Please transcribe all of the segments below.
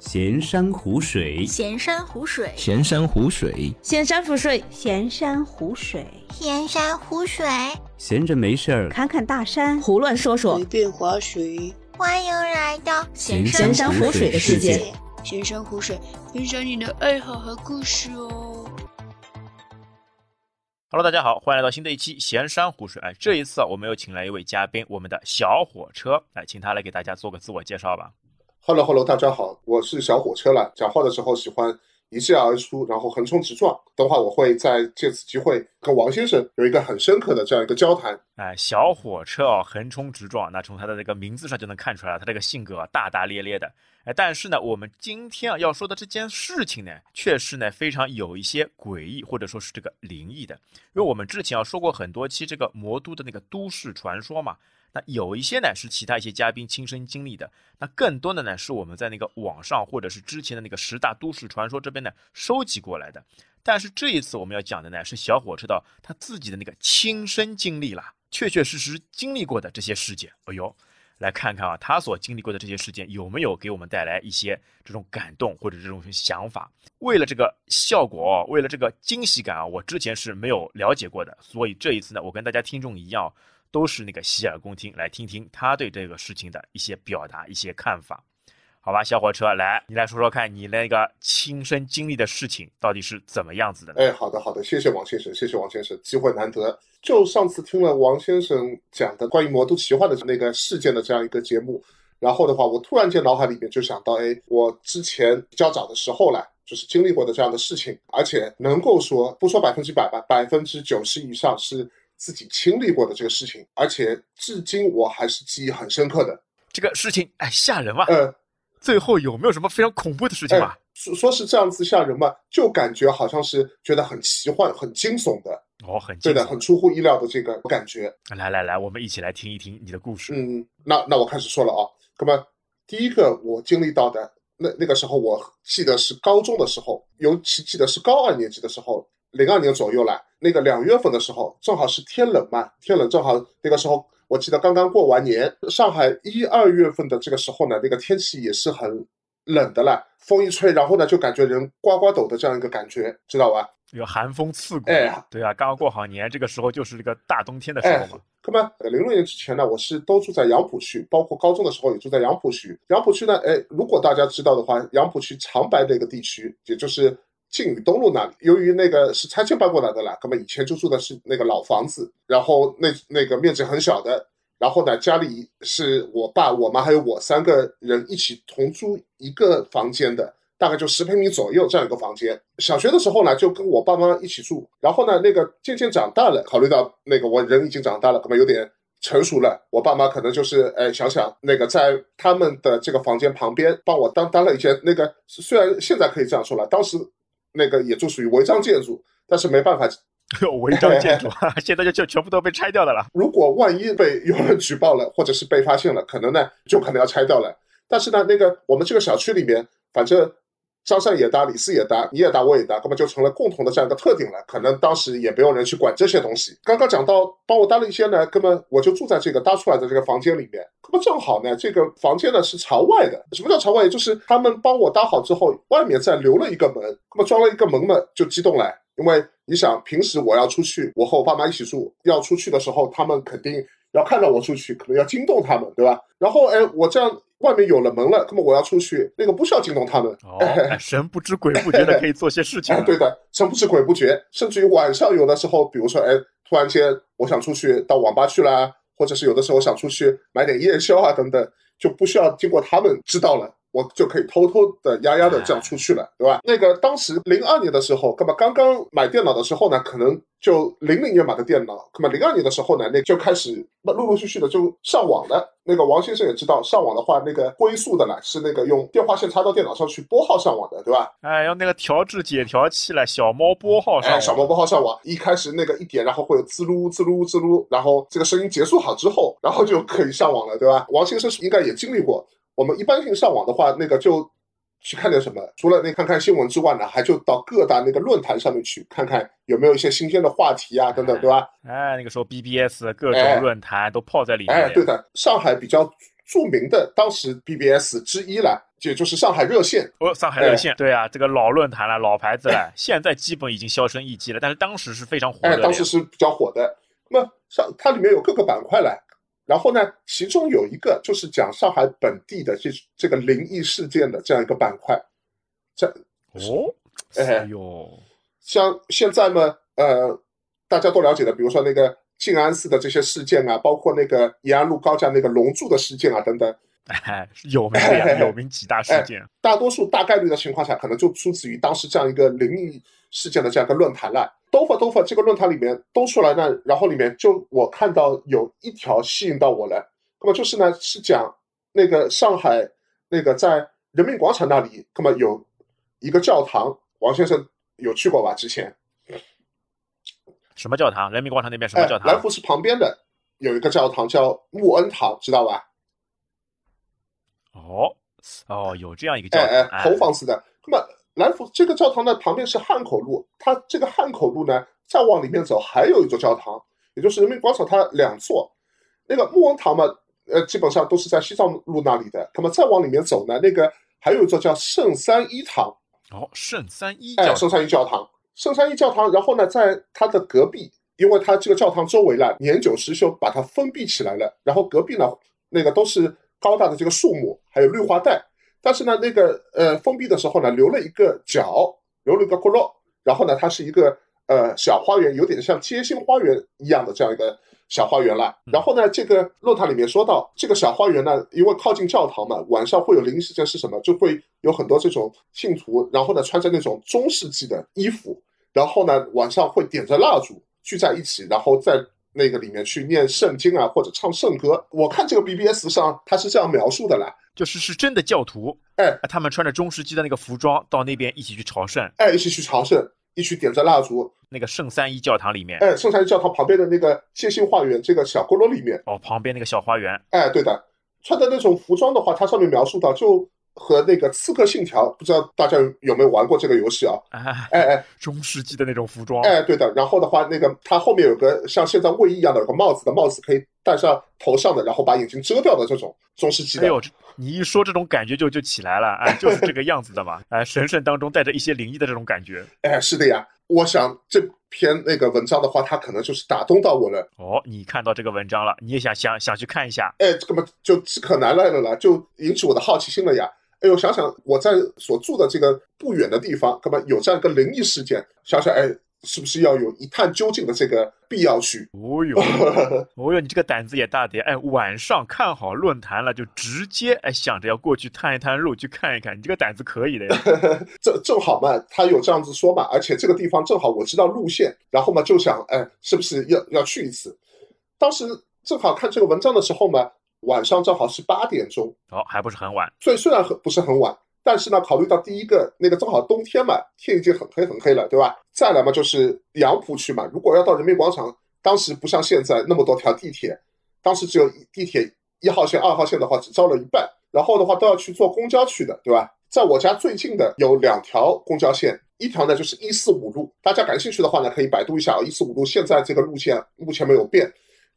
闲山湖水，闲山湖水，闲山湖水，闲山湖水，闲山湖水，闲山湖水，闲着没事儿。看看大山，胡乱说说。随，便划水，欢迎来到闲闲山湖水的世界。闲山湖水，分享你的爱好和故事哦。Hello，大家好，欢迎来到新的一期闲山湖水。哎，这一次啊，我们又请来一位嘉宾，我们的小火车，来，请他来给大家做个自我介绍吧。Hello Hello，大家好，我是小火车了。讲话的时候喜欢一气而出，然后横冲直撞。等会儿我会在借此机会跟王先生有一个很深刻的这样一个交谈。哎，小火车哦，横冲直撞，那从他的这个名字上就能看出来，他这个性格，大大咧咧的。哎，但是呢，我们今天啊要说的这件事情呢，确实呢非常有一些诡异，或者说是这个灵异的。因为我们之前啊说过很多期这个魔都的那个都市传说嘛，那有一些呢是其他一些嘉宾亲身经历的，那更多的呢是我们在那个网上或者是之前的那个十大都市传说这边呢收集过来的。但是这一次我们要讲的呢是小火车道他自己的那个亲身经历啦，确确实实经历过的这些事件。哎呦，来看看啊，他所经历过的这些事件有没有给我们带来一些这种感动或者这种想法？为了这个效果，为了这个惊喜感啊，我之前是没有了解过的，所以这一次呢，我跟大家听众一样，都是那个洗耳恭听，来听听他对这个事情的一些表达、一些看法。好吧，小火车，来，你来说说看你那个亲身经历的事情到底是怎么样子的？哎，好的好的，谢谢王先生，谢谢王先生，机会难得。就上次听了王先生讲的关于魔都奇幻的那个事件的这样一个节目，然后的话，我突然间脑海里面就想到，哎，我之前比较早的时候呢，就是经历过的这样的事情，而且能够说不说百分之百吧，百分之九十以上是自己经历过的这个事情，而且至今我还是记忆很深刻的。这个事情，哎，吓人吧！呃，最后有没有什么非常恐怖的事情吧？说说是这样子吓人嘛，就感觉好像是觉得很奇幻、很惊悚的，哦，很对的，很出乎意料的这个感觉。来来来，我们一起来听一听你的故事。嗯，那那我开始说了啊。那么第一个我经历到的，那那个时候我记得是高中的时候，尤其记得是高二年级的时候，零二年左右来，那个两月份的时候，正好是天冷嘛，天冷正好那个时候。我记得刚刚过完年，上海一二月份的这个时候呢，那个天气也是很冷的了，风一吹，然后呢就感觉人呱呱抖的这样一个感觉，知道吧？有寒风刺骨，哎对啊，刚刚过好年，这个时候就是这个大冬天的时候嘛。那么零六年之前呢，我是都住在杨浦区，包括高中的时候也住在杨浦区。杨浦区呢，哎，如果大家知道的话，杨浦区长白的一个地区，也就是靖宇东路那里，由于那个是拆迁搬过来的啦，那么以前就住的是那个老房子，然后那那个面积很小的，然后呢，家里是我爸、我妈还有我三个人一起同租一个房间的。大概就十平米左右这样一个房间。小学的时候呢，就跟我爸妈一起住。然后呢，那个渐渐长大了，考虑到那个我人已经长大了，可能有点成熟了，我爸妈可能就是哎想想那个在他们的这个房间旁边帮我当当了一些那个，虽然现在可以这样说了，当时那个也就属于违章建筑，但是没办法，有违章建筑，现在就就全部都被拆掉的了。如果万一被有人举报了，或者是被发现了，可能呢就可能要拆掉了。但是呢，那个我们这个小区里面，反正。张三也搭，李四也搭，你也搭，我也搭，那么就成了共同的这样一个特点了。可能当时也没有人去管这些东西。刚刚讲到帮我搭了一些呢，根本我就住在这个搭出来的这个房间里面。那么正好呢，这个房间呢是朝外的。什么叫朝外？就是他们帮我搭好之后，外面再留了一个门。那么装了一个门嘛，就激动了，因为你想，平时我要出去，我和我爸妈一起住，要出去的时候，他们肯定要看到我出去，可能要惊动他们，对吧？然后哎，我这样。外面有了门了，那么我要出去，那个不需要惊动他们。哦，哎、神不知鬼不觉的可以做些事情、哎。对的，神不知鬼不觉，甚至于晚上有的时候，比如说，哎，突然间我想出去到网吧去啦，或者是有的时候想出去买点夜宵啊等等，就不需要经过他们知道了。我就可以偷偷的、丫丫的这样出去了，对吧？那个当时零二年的时候，那么刚刚买电脑的时候呢，可能就零零年买的电脑，那么零二年的时候呢，那就开始陆陆续续的就上网了。那个王先生也知道，上网的话，那个归宿的呢是那个用电话线插到电脑上去拨号上网的，对吧？哎，用那个调制解调器了小猫拨号上网。哎，小猫拨号上网，一开始那个一点，然后会有滋噜滋噜滋噜，然后这个声音结束好之后，然后就可以上网了，对吧？王先生应该也经历过。我们一般性上网的话，那个就去看点什么？除了那看看新闻之外呢，还就到各大那个论坛上面去看看有没有一些新鲜的话题啊，等等，对吧？哎，那个时候 BBS 各种论坛都泡在里面。哎，对的，上海比较著名的当时 BBS 之一了，也就是上海热线。哦，上海热线，对啊，这个老论坛了，老牌子了，现在基本已经销声匿迹了，但是当时是非常火的哎，当时是比较火的。那么上它里面有各个板块来，然后呢，其中有一个就是讲上海本地的这这个灵异事件的这样一个板块。这哦，哎哎呦，像现在嘛，呃，大家都了解的，比如说那个静安寺的这些事件啊，包括那个延安路高架那个龙柱的事件啊等等，哎，有名的呀，有名几大事件。大多数大概率的情况下，可能就出自于当时这样一个灵异事件的这样一个论坛了。兜发兜发这个论坛里面兜出来呢，然后里面就我看到有一条吸引到我了，那么就是呢是讲那个上海那个在人民广场那里，那么有一个教堂，王先生有去过吧？之前，什么教堂？人民广场那边什么哎教，堂？来福士旁边的有一个教堂叫穆恩堂，知道吧？哦哦，有这样一个教哎堂，哎，红房子的。那么来福这个教堂呢，旁边是汉口路，它这个汉口路呢，再往里面走还有一座教堂，也就是人民广场它两座。那个穆恩堂嘛，呃，基本上都是在西藏路那里的。那么再往里面走呢，那个还有一座叫圣三一堂，哦，圣三一哎。圣三一教堂，圣三一教堂。然后呢，在它的隔壁，因为它这个教堂周围呢年久失修，把它封闭起来了。然后隔壁呢，那个都是高大的这个树木，还有绿化带。但是呢，那个呃封闭的时候呢，留了一个角，留了一个窟窿。然后呢，它是一个呃小花园，有点像街心花园一样的这样一个小花园了。然后呢，这个论坛里面说到，这个小花园呢，因为靠近教堂嘛，晚上会有灵异事件是什么？就会有很多这种信徒，然后呢穿着那种中世纪的衣服，然后呢晚上会点着蜡烛聚在一起，然后在那个里面去念圣经啊，或者唱圣歌。我看这个 BBS 上他是这样描述的啦，就是是真的教徒，哎，他们穿着中世纪的那个服装到那边一起去朝圣，哎，一起去朝圣，一起点着蜡烛，那个圣三一教堂里面，哎，圣三一教堂旁边的那个街心花园这个小阁楼里面，哦，旁边那个小花园，哎，对的，穿的那种服装的话，它上面描述到就和那个《刺客信条》，不知道大家有没有玩过这个游戏啊？哎，哎哎中世纪的那种服装，哎，对的。然后的话，那个它后面有个像现在卫衣一样的有个帽子的帽子可以戴上头上的，然后把眼睛遮掉的这种中世纪的。哎呦，这你一说这种感觉就就起来了，哎，就是这个样子的嘛，哎，神圣当中带着一些灵异的这种感觉。哎，是的呀。我想这篇那个文章的话，它可能就是打动到我了。哦，你看到这个文章了，你也想想想去看一下，哎，这个嘛就饥渴难耐了啦，就引起我的好奇心了呀。哎呦，想想我在所住的这个不远的地方，那么有这样一个灵异事件，想想哎，是不是要有一探究竟的这个必要去？哦哟，哦哟，你这个胆子也大点，哎，晚上看好论坛了，就直接哎想着要过去探一探路，去看一看，你这个胆子可以的呀。正正好嘛，他有这样子说嘛，而且这个地方正好我知道路线，然后嘛就想，哎，是不是要要去一次？当时正好看这个文章的时候嘛，晚上正好是八点钟，哦，还不是很晚，虽虽然很不是很晚，但是呢，考虑到第一个那个正好冬天嘛，天已经很黑很黑了，对吧？再来嘛就是杨浦区嘛，如果要到人民广场，当时不像现在那么多条地铁，当时只有地铁一号线、二号线的话只招了一半，然后的话都要去坐公交去的，对吧？在我家最近的有两条公交线，一条呢就是一四五路，大家感兴趣的话呢可以百度一下啊，一四五路现在这个路线目前没有变。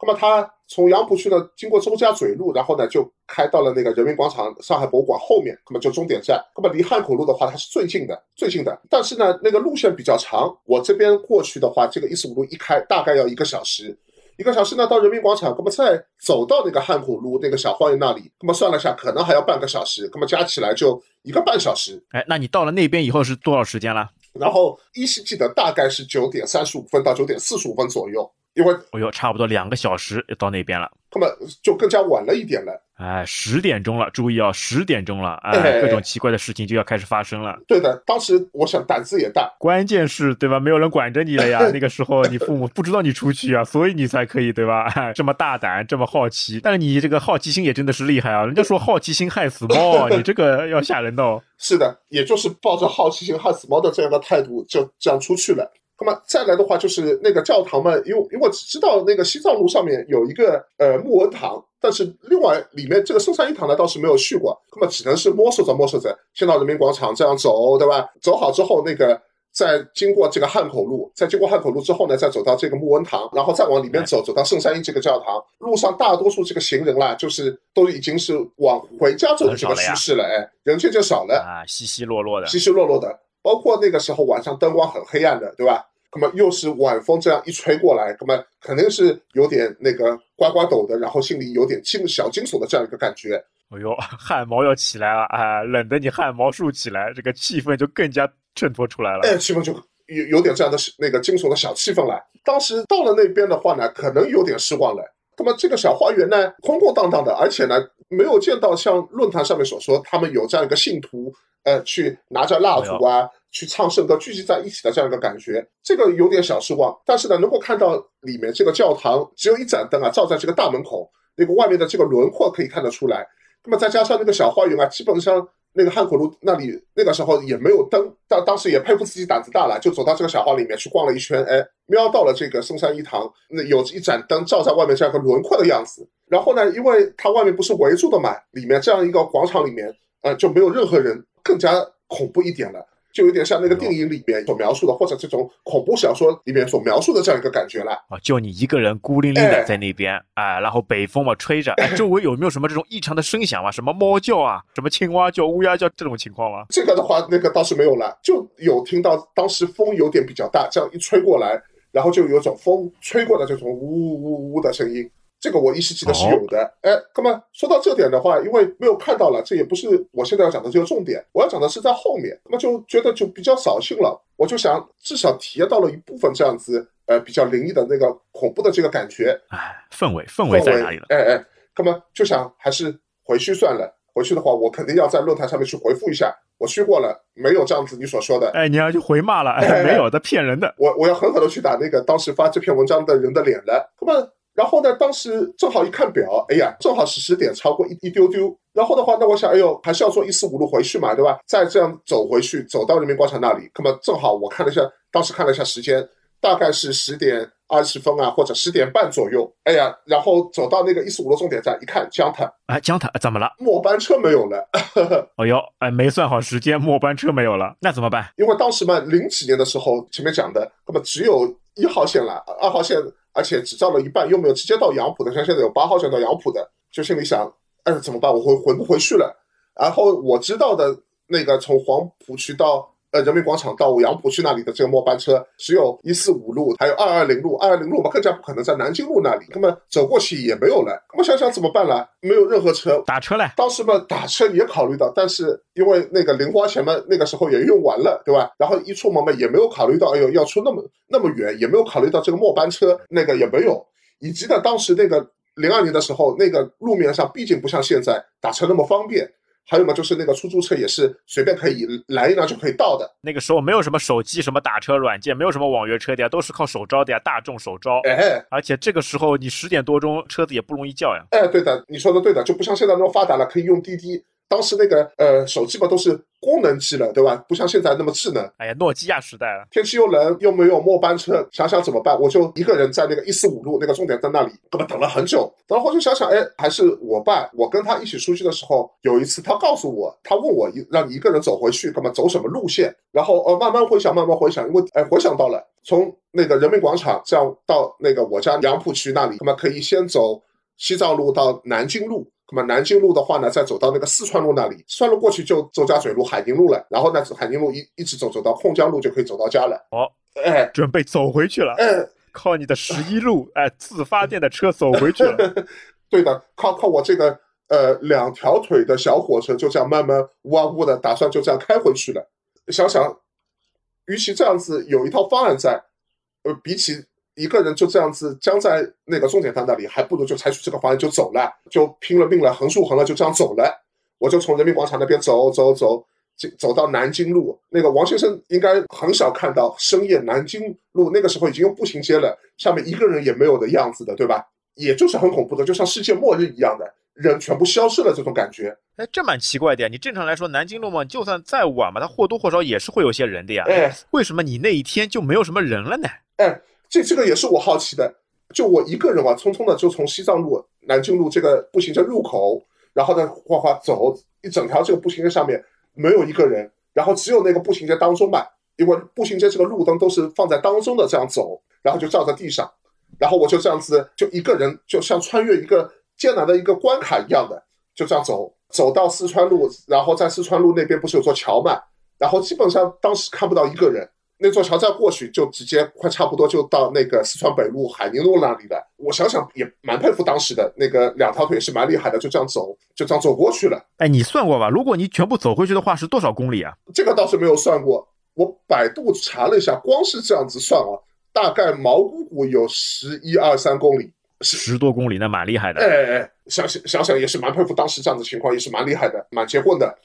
那么它从杨浦区呢，经过周家嘴路，然后呢就开到了那个人民广场上海博物馆后面，那么就终点站。那么离汉口路的话，它是最近的，最近的。但是呢，那个路线比较长，我这边过去的话，这个一四五路一开大概要一个小时，一个小时呢到人民广场，那么再走到那个汉口路那个小花园那里，那么算了下，可能还要半个小时，那么加起来就一个半小时。哎，那你到了那边以后是多少时间了？然后依稀记得大概是九点三十五分到九点四十五分左右，因为哦哟，差不多两个小时到那边了。那么就更加晚了一点了。哎，十点钟了，注意哦，十点钟了，哎，哎各种奇怪的事情就要开始发生了。对的，当时我想胆子也大，关键是，对吧？没有人管着你了呀。那个时候，你父母不知道你出去啊，所以你才可以，对吧？哎 这么大胆，这么好奇。但是你这个好奇心也真的是厉害啊！人家说好奇心害死猫，你这个要吓人的哦。是的，也就是抱着好奇心害死猫的这样的态度，就这样出去了。那么再来的话，就是那个教堂嘛，因为因为我只知道那个西藏路上面有一个呃木恩堂，但是另外里面这个圣三一堂呢倒是没有去过，那么只能是摸索着摸索着，先到人民广场这样走，对吧？走好之后，那个再经过这个汉口路，再经过汉口路之后呢，再走到这个木恩堂，然后再往里面走，走到圣三一这个教堂。路上大多数这个行人啦，就是都已经是往回家走的这个趋势了，哎，人渐渐少了，啊，稀稀落落的，稀稀落落的。包括那个时候晚上灯光很黑暗的，对吧？那么又是晚风这样一吹过来，那么肯定是有点那个刮刮抖的，然后心里有点惊小惊悚的这样一个感觉。哎呦，汗毛要起来了啊！冷得你汗毛竖起来，这个气氛就更加衬托出来了。哎，气氛就有有点这样的那个惊悚的小气氛了。当时到了那边的话呢，可能有点失望了。那么这个小花园呢，空空荡荡的，而且呢，没有见到像论坛上面所说，他们有这样一个信徒，呃，去拿着蜡烛啊。去唱圣歌，聚集在一起的这样一个感觉，这个有点小失望。但是呢，能够看到里面这个教堂只有一盏灯啊，照在这个大门口，那个外面的这个轮廓可以看得出来。那么再加上那个小花园啊，基本上那个汉口路那里那个时候也没有灯，当当时也佩服自己胆子大了，就走到这个小巷里面去逛了一圈，哎，瞄到了这个嵩山一堂，那有一盏灯照在外面这样一个轮廓的样子。然后呢，因为它外面不是围住的嘛，里面这样一个广场里面，呃，就没有任何人，更加恐怖一点了。就有点像那个电影里面所描述的，或者这种恐怖小说里面所描述的这样一个感觉了啊！就你一个人孤零零的在那边，哎，然后北风嘛吹着，周围有没有什么这种异常的声响啊？什么猫叫啊，什么青蛙叫、乌鸦叫这种情况吗？这个的话，那个倒是没有了，就有听到当时风有点比较大，这样一吹过来，然后就有种风吹过的这种呜呜呜的声音。这个我依稀记得是有的，哎，那么说到这点的话，因为没有看到了，这也不是我现在要讲的这个重点，我要讲的是在后面，那么就觉得就比较扫兴了，我就想至少体验到了一部分这样子，呃，比较灵异的那个恐怖的这个感觉，哎，氛围氛围在哪里了？哎哎，那么就想还是回去算了，回去的话我肯定要在论坛上面去回复一下，我去过了，没有这样子你所说的，哎，你要去回骂了，哎，没有的，骗人的，我我要狠狠的去打那个当时发这篇文章的人的脸了，那么。然后呢，当时正好一看表，哎呀，正好是十点超过一一丢丢。然后的话，那我想，哎呦，还是要坐一四五路回去嘛，对吧？再这样走回去，走到人民广场那里，那么正好我看了一下，当时看了一下时间，大概是十点二十分啊，或者十点半左右。哎呀，然后走到那个一四五路终点站，一看江滩，哎，江滩怎么了？末班车没有了。哎呦，哎，没算好时间，末班车没有了，那怎么办？因为当时嘛，零几年的时候，前面讲的，那么只有一号线了，二号线。而且只造了一半，又没有直接到杨浦的，像现在有八号线到杨浦的，就心里想，哎，怎么办？我回回不回去了。然后我知道的那个从黄浦区到。呃，人民广场到杨浦区那里的这个末班车只有一四五路，还有二二零路，二二零路嘛更加不可能在南京路那里，那么走过去也没有了。我想想怎么办呢？没有任何车，打车嘞。当时嘛，打车也考虑到，但是因为那个零花钱嘛，那个时候也用完了，对吧？然后一出门嘛，也没有考虑到，哎呦，要出那么那么远，也没有考虑到这个末班车那个也没有，以及呢，当时那个零二年的时候，那个路面上毕竟不像现在打车那么方便。还有嘛，就是那个出租车也是随便可以拦一辆就可以到的。那个时候没有什么手机、什么打车软件，没有什么网约车的呀，都是靠手招的呀，大众手招。哎，而且这个时候你十点多钟车子也不容易叫呀。哎，对的，你说的对的，就不像现在那么发达了，可以用滴滴。当时那个呃手机嘛都是功能机了，对吧？不像现在那么智能。哎呀，诺基亚时代了。天气又冷，又没有末班车，想想怎么办？我就一个人在那个一四五路那个终点站那里，根本等了很久。然后就想想，哎，还是我爸，我跟他一起出去的时候，有一次他告诉我，他问我一让你一个人走回去，干嘛走什么路线？然后呃慢慢回想，慢慢回想，因为哎 回想到了从那个人民广场这样到那个我家杨浦区那里，那么可以先走西藏路到南京路。那么南京路的话呢，再走到那个四川路那里，四川路过去就周家嘴路、海宁路了。然后呢，海宁路一一直走走到控江路就可以走到家了。哦，哎，准备走回去了。哎，靠你的十一路，哎，自发电的车走回去了。对的，靠靠我这个呃两条腿的小火车就这样慢慢呜啊呜的，打算就这样开回去了。想想，与其这样子有一套方案在，呃，比起。一个人就这样子僵在那个终点站那里，还不如就采取这个方案就走了，就拼了命了，横竖横了就这样走了。我就从人民广场那边走走走，走走到南京路。那个王先生应该很少看到深夜南京路，那个时候已经用步行街了，下面一个人也没有的样子的，对吧？也就是很恐怖的，就像世界末日一样的，人全部消失了这种感觉。哎，这蛮奇怪的呀。你正常来说，南京路嘛，就算再晚嘛，它或多或少也是会有些人的呀。哎，为什么你那一天就没有什么人了呢？哎。这这个也是我好奇的，就我一个人啊，匆匆的就从西藏路、南京路这个步行街入口，然后呢，哗哗走一整条这个步行街上面没有一个人，然后只有那个步行街当中吧，因为步行街这个路灯都是放在当中的，这样走，然后就照在地上，然后我就这样子，就一个人，就像穿越一个艰难的一个关卡一样的，就这样走，走到四川路，然后在四川路那边不是有座桥嘛，然后基本上当时看不到一个人。那座桥再过去，就直接快差不多就到那个四川北路海宁路那里了。我想想也蛮佩服当时的那个两条腿是蛮厉害的，就这样走，就这样走过去了。哎，你算过吧？如果你全部走回去的话，是多少公里啊？这个倒是没有算过，我百度查了一下，光是这样子算啊，大概毛估估有十一二三公里，十多公里，那蛮厉害的。哎哎，想想想想也是蛮佩服当时这样子情况，也是蛮厉害的，蛮结棍的。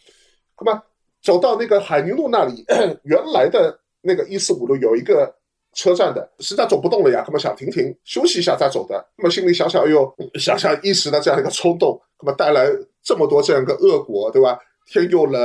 那么走到那个海宁路那里，原来的。那个一四五路有一个车站的，实在走不动了呀，那么想停停休息一下再走的，那么心里想想，哎呦，想想一时的这样一个冲动，那么带来这么多这样一个恶果，对吧？天又冷，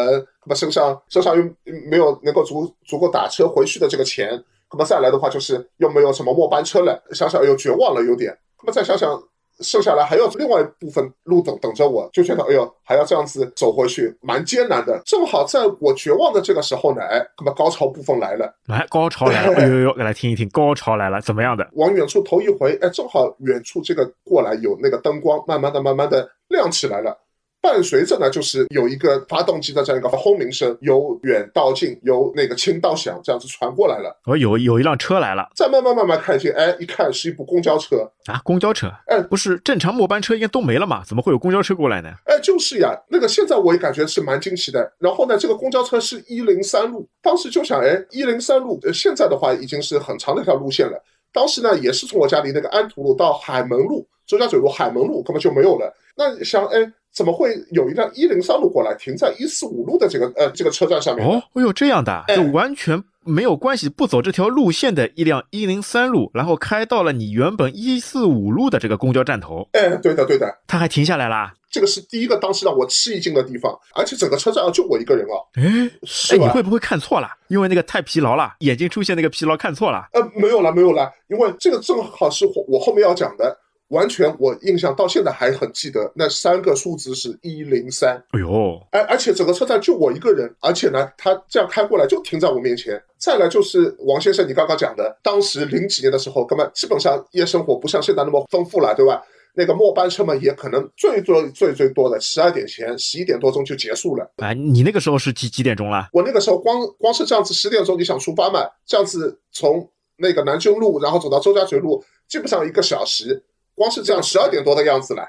那么身上身上又没有能够足足够打车回去的这个钱，那么再来的话就是又没有什么末班车了，想想又绝望了有点，那么再想想。剩下来还有另外一部分路等等着我，就觉得哎呦，还要这样子走回去，蛮艰难的。正好在我绝望的这个时候呢，哎，那么高潮部分来了，来高潮来了，哎呦呦，来听一听，高潮来了，怎么样的？往远处头一回，哎，正好远处这个过来有那个灯光，慢慢的、慢慢的亮起来了。伴随着呢，就是有一个发动机的这样一个轰鸣声，由远到近，由那个轻到响，这样子传过来了。哦，有有一辆车来了，再慢慢慢慢看近，哎，一看是一部公交车啊，公交车，哎，不是正常末班车应该都没了嘛？怎么会有公交车过来呢？哎，就是呀，那个现在我也感觉是蛮惊奇的。然后呢，这个公交车是一零三路，当时就想，哎，一零三路，呃，现在的话已经是很长的一条路线了。当时呢，也是从我家离那个安图路到海门路、周家嘴路、海门路根本就没有了。那想，哎。怎么会有一辆一零三路过来停在一四五路的这个呃这个车站上面？哦，哎呦，这样的，就完全没有关系，不走这条路线的一辆一零三路，然后开到了你原本一四五路的这个公交站头。哎，对的，对的，他还停下来啦。这个是第一个当时让我吃一惊的地方，而且整个车站就我一个人啊。哎，哎，你会不会看错了？因为那个太疲劳了，眼睛出现那个疲劳，看错了。呃，没有了，没有了，因为这个正好是我我后面要讲的。完全，我印象到现在还很记得，那三个数字是一零三。哎呦，而而且整个车站就我一个人，而且呢，他这样开过来就停在我面前。再来就是王先生，你刚刚讲的，当时零几年的时候，根本基本上夜生活不像现在那么丰富了，对吧？那个末班车嘛，也可能最最最最多的十二点前，十一点多钟就结束了。哎，你那个时候是几几点钟了？我那个时候光光是这样子十点钟你想出发嘛，这样子从那个南京路，然后走到周家嘴路，基本上一个小时。光是这样，十二点多的样子了。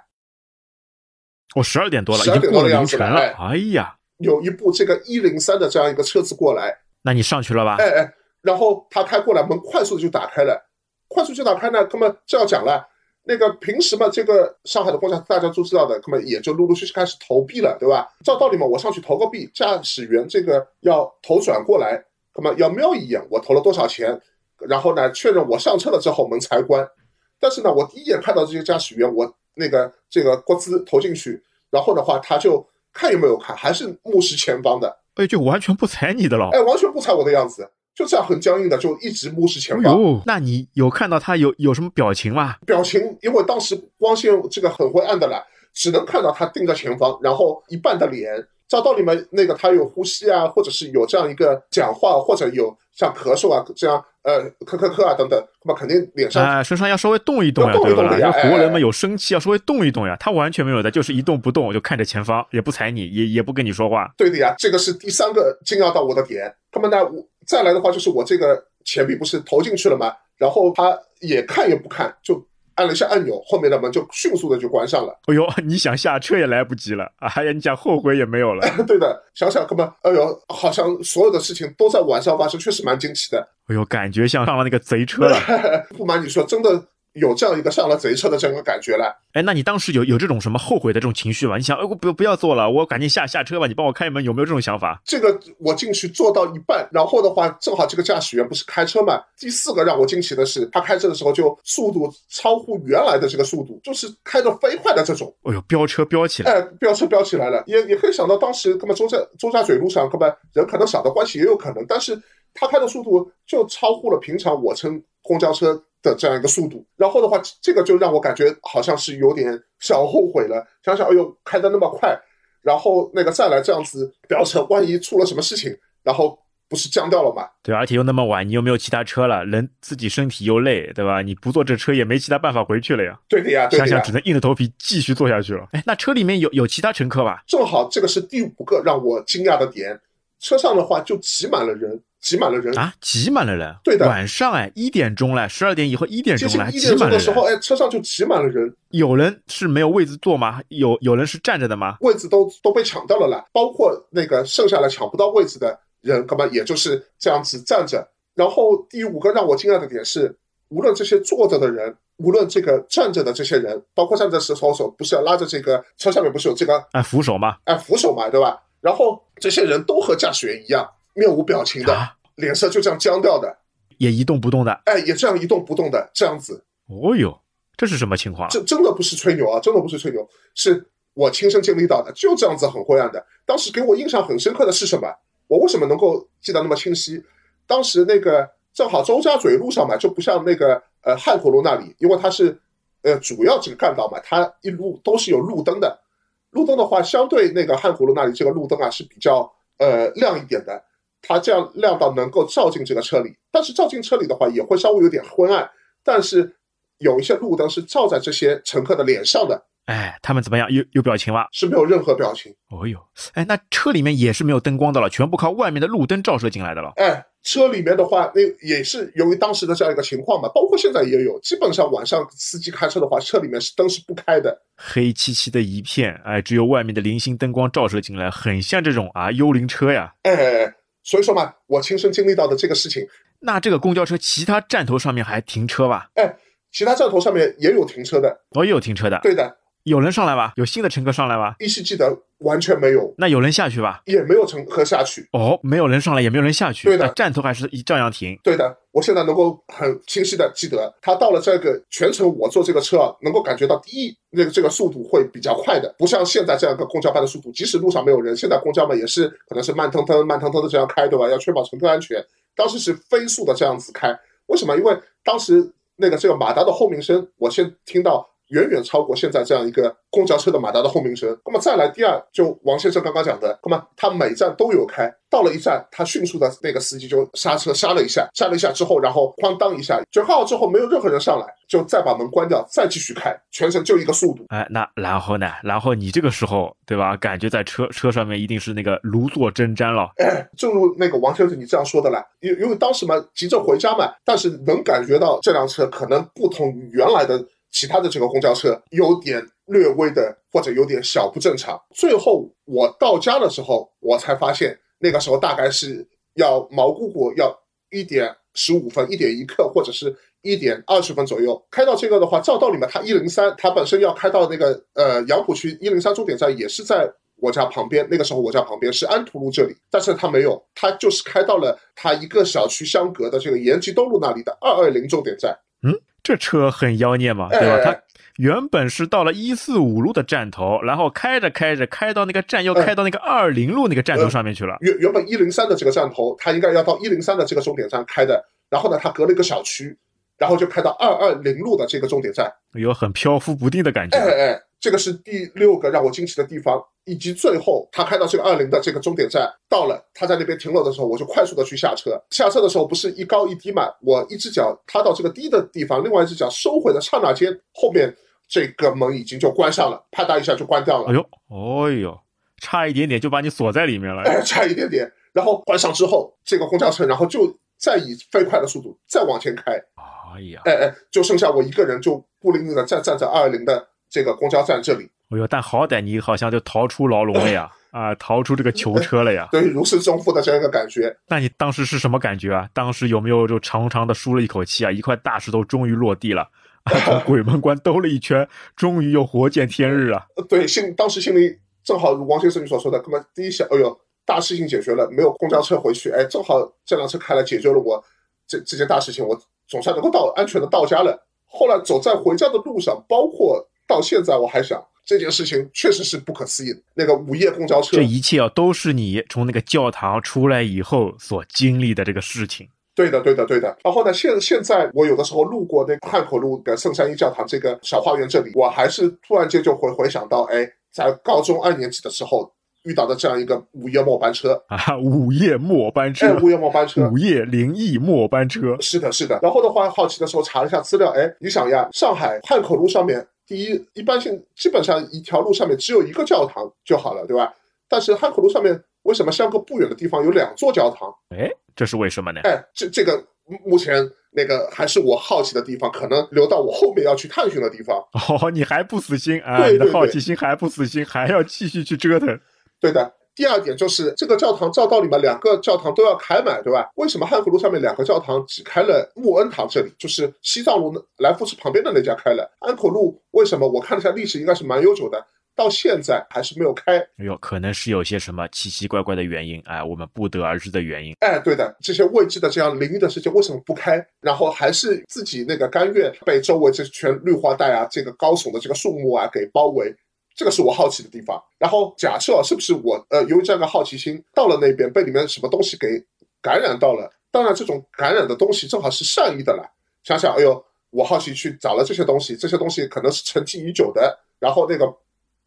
我十二点多了，十二点多的样子了。哎呀，有一部这个一零三的这样一个车子过来，那你上去了吧？哎哎，然后他开过来，门快速的就打开了，快速就打开呢。那么这要讲了，那个平时嘛，这个上海的公交大家都知道的，那么也就陆陆续续开始投币了，对吧？照道理嘛，我上去投个币，驾驶员这个要头转过来，那么要瞄一眼我投了多少钱，然后呢确认我上车了之后门才关。但是呢，我第一眼看到这些驾驶员，我那个这个国资投进去，然后的话，他就看有没有看，还是目视前方的，哎，就完全不踩你的了，哎，完全不踩我的样子，就这样很僵硬的，就一直目视前方。哦，那你有看到他有有什么表情吗？表情，因为当时光线这个很灰暗的了，只能看到他盯着前方，然后一半的脸。照道理嘛，那个他有呼吸啊，或者是有这样一个讲话，或者有像咳嗽啊这样。呃，咳咳咳啊，等等，那么肯定脸上啊，身上要稍微动一动呀，对吧？因为活人嘛有生气，要稍微动一动呀。他完全没有的，就是一动不动，就看着前方，也不睬你，也也不跟你说话。对的呀，这个是第三个惊讶到我的点。那么呢，我再来的话就是我这个钱币不是投进去了吗？然后他也看也不看，就。按了一下按钮，后面的门就迅速的就关上了。哎呦，你想下车也来不及了啊！哎呀，你想后悔也没有了。对的，想想哥们，哎呦，好像所有的事情都在晚上发生，确实蛮惊奇的。哎呦，感觉像上了那个贼车了。不瞒你说，真的。有这样一个上了贼车的这样一个感觉了，哎，那你当时有有这种什么后悔的这种情绪吗？你想，哎，我不不要坐了，我赶紧下下车吧，你帮我开门，有没有这种想法？这个我进去坐到一半，然后的话，正好这个驾驶员不是开车嘛。第四个让我惊奇的是，他开车的时候就速度超乎原来的这个速度，就是开的飞快的这种。哎呦，飙车飙起来！哎，飙车飙起来了，也也可以想到当时，那么周家周家嘴路上，根本人可能少的关系也有可能，但是他开的速度就超乎了平常我乘公交车。的这样一个速度，然后的话，这个就让我感觉好像是有点小后悔了。想想，哎呦，开的那么快，然后那个再来这样子飙车，万一出了什么事情，然后不不是僵掉了吗？对，而且又那么晚，你又没有其他车了，人自己身体又累，对吧？你不坐这车也没其他办法回去了呀。对的呀，对的呀想想只。能硬着头皮继续坐下去了。哎，那车里面有有其他乘客吧？正好这个是第五个让我惊讶的点，车上的话就挤满了人，挤满了人。啊，挤满了人。对的晚上哎，一点钟了，十二点以后一点钟了，挤满了点钟的时候，人。哎，车上就挤满了人，有人是没有位置坐吗？有有人是站着的吗？位置都都被抢掉了啦，包括那个剩下来抢不到位置的人，干嘛也就是这样子站着。然后第五个让我惊讶的点是，无论这些坐着的人，无论这个站着的这些人，包括站着的时候手不是要拉着这个车下面不是有这个哎，扶手吗？哎扶手嘛，对吧？然后这些人都和驾驶员一样，面无表情的，啊，脸色就这样僵掉的，也一动不动的。哎，也这样一动不动的这样子。哦哟，这是什么情况啊？这真的不是吹牛啊，真的不是吹牛，是我亲身经历到的，就这样子很灰暗的。当时给我印象很深刻的是什么？我为什么能够记得那么清晰？当时那个正好周家嘴路上嘛，就不像那个呃汉口路那里，因为它是呃主要这个干道嘛，它一路都是有路灯的。路灯的话，相对那个汉口路那里这个路灯啊是比较呃亮一点的，它这样亮到能够照进这个车里，但是照进车里的话也会稍微有点昏暗，但是有一些路灯是照在这些乘客的脸上的，哎，他们怎么样？有有表情吗？是没有任何表情。哦哟，哎，那车里面也是没有灯光的了，全部靠外面的路灯照射进来的了。哎，车里面的话，那也是由于当时的这样一个情况嘛，包括现在也有，基本上晚上司机开车的话，车里面是灯是不开的。黑漆漆的一片，哎，只有外面的零星灯光照射进来，很像这种啊幽灵车呀。哎所以说嘛，我亲身经历到的这个事情，那这个公交车其他站头上面还停车吧？哎，其他站头上面也有停车的，哦，也有停车的。对的，有人上来吧？有新的乘客上来吧？依稀记得完全没有，那有人下去吧？也没有乘客下去。哦，没有人上来，也没有人下去。对的站头还是一照样停。对的，我现在能够很清晰的记得，他到了这个全程，我坐这个车啊，能够感觉到第一，那个这个速度会比较快的，不像现在这样一个公交班的速度，即使路上没有人，现在公交嘛也是可能是慢腾腾、慢腾腾的这样开，对吧？要确保乘客安全。当时是飞速的这样子开，为什么？因为当时那个这个马达的轰鸣声，我先听到。远远超过现在这样一个公交车的马达的轰鸣声。那么再来第二，就王先生刚刚讲的，那么他每站都有开，到了一站，他迅速的那个司机就刹车刹了一下，刹了一下之后，然后哐当一下，卷号之后没有任何人上来，就再把门关掉，再继续开，全程就一个速度。哎，那然后呢？然后你这个时候，对吧？感觉在车车上面一定是那个如坐针毡了。哎，正如那个王先生你这样说的啦，因因为当时嘛急着回家嘛，但是能感觉到这辆车可能不同于原来的其他的这个公交车，有点略微的或者有点小不正常。最后我到家的时候，我才发现那个时候大概是要毛姑姑要一点十五分、一点一刻或者是一点二十分左右开到这个的话，照道理嘛，它一零三它本身要开到那个呃杨浦区一零三终点站也是在。我家旁边，那个时候我家旁边是安图路这里，但是他没有，他就是开到了他一个小区相隔的这个延吉东路那里的二二零终点站。这车很妖孽嘛，对吧？哎它原本是到了一四五路的站头，然后开着开着开到那个站，又哎开到那个二零路那个站头上面去了。原原本一零三的这个站头，它应该要到一零三的这个终点站开的，然后呢，它隔了一个小区，然后就开到二二零路的这个终点站。有很漂浮不定的感觉。哎哎哎，这个是第六个让我惊奇的地方，以及最后他开到这个二零的这个终点站，到了他在那边停了的时候，我就快速的去下车。下车的时候不是一高一低嘛，我一只脚踏到这个低的地方，另外一只脚收回的刹那间，后面这个门已经就关上了，啪嗒一下就关掉了哎。呦，哎呦，差一点点就把你锁在里面了。哎，差一点点。然后关上之后，这个公交车，然后就再以飞快的速度再往前开，哎呀，哎哎，就剩下我一个人，就孤零零的站站在二二零的这个公交站这里。哎呦，但好歹你好像就逃出牢笼了呀，啊，逃出这个囚车了呀。对，如释重负的这样一个感觉。那你当时是什么感觉啊？当时有没有就长长的舒了一口气啊？一块大石头终于落地了，啊 从鬼门关兜了一圈，终于又活见天日了。呃对，心当时心里正好如王先生你所说的，那么第一想，哎呦，大事情解决了，没有公交车回去，哎，正好这辆车开来解决了我这这件大事情，我总算能够到安全的到家了。后来走在回家的路上，包括到现在，我还想这件事情确实是不可思议的。那个午夜公交车这，一切啊，都是你从那个教堂出来以后所经历的这个事情。对的，对的，对的。然后呢，现现在我有的时候路过那个汉口路的圣三一教堂这个小花园这里，我还是突然间就会回想到，哎，在高中二年级的时候，遇到的这样一个午夜末班车。啊，午夜末班车，哎，午夜末班车，午夜灵异末班车，是的，是的。然后的话，好奇的时候查了一下资料，哎，你想呀，上海汉口路上面，第一，一般性基本上一条路上面只有一个教堂就好了，对吧？但是汉口路上面为什么相隔不远的地方有两座教堂？哎，这是为什么呢？哎，这这个目前那个还是我好奇的地方，可能留到我后面要去探寻的地方。哦，你还不死心啊？对对对你的好奇心还不死心，还要继续去折腾。对的。第二点就是这个教堂，照道理嘛，两个教堂都要开满，对吧？为什么汉口路上面两个教堂只开了穆恩堂这里，就是西藏路来福士旁边的那家开了？安口路为什么？我看了一下历史，应该是蛮悠久的，到现在还是没有开。哎呦，可能是有些什么奇奇怪怪的原因，哎，我们不得而知的原因。哎，对的，这些未知的这样灵异的事情为什么不开？然后还是自己那个甘愿被周围这圈绿化带啊、这个高耸的这个树木啊给包围？这个是我好奇的地方。然后假设是不是我呃，由于这样的好奇心到了那边，被里面什么东西给感染到了？当然，这种感染的东西正好是善意的了。想想，哎呦，我好奇去找了这些东西，这些东西可能是沉寂已久的，然后那个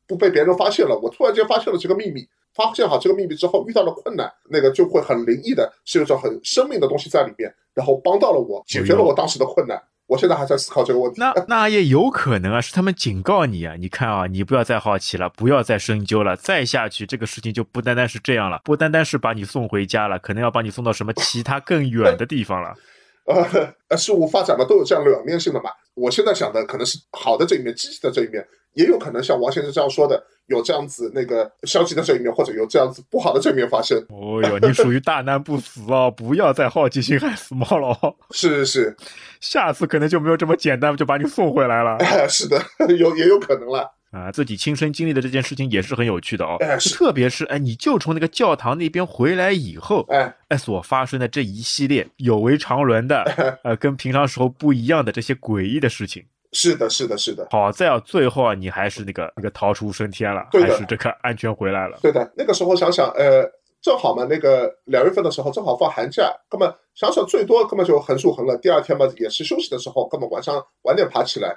不被别人发现了，我突然间发现了这个秘密。发现好这个秘密之后，遇到了困难，那个就会很灵异的，是有种很生命的东西在里面，然后帮到了我，解决了我当时的困难。我现在还在思考这个问题。那那也有可能啊，是他们警告你啊！你看啊，你不要再好奇了，不要再深究了，再下去这个事情就不单单是这样了，不单单是把你送回家了，可能要把你送到什么其他更远的地方了。呃，呃，事物发展嘛，都有这样两面性的嘛。我现在想的可能是好的这一面，积极的这一面，也有可能像王先生这样说的，有这样子那个消极的这一面，或者有这样子不好的这一面发生。哦哟，你属于大难不死哦，不要再好奇心害死猫了哦。是是是，下次可能就没有这么简单就把你送回来了。哎，是的，有也有可能了。啊，自己亲身经历的这件事情也是很有趣的哦。哎特别是哎，你就从那个教堂那边回来以后，哎，哎，所发生的这一系列有违常伦的，呃，跟平常时候不一样的这些诡异的事情。是的，是的，是的，好在啊，最后啊，你还是那个那个逃出升天了，对还是这个安全回来了。对的。那个时候想想，呃，正好嘛，那个两月份的时候正好放寒假，根本想想最多根本就横竖横了。第二天嘛，也是休息的时候，根本晚上晚点爬起来，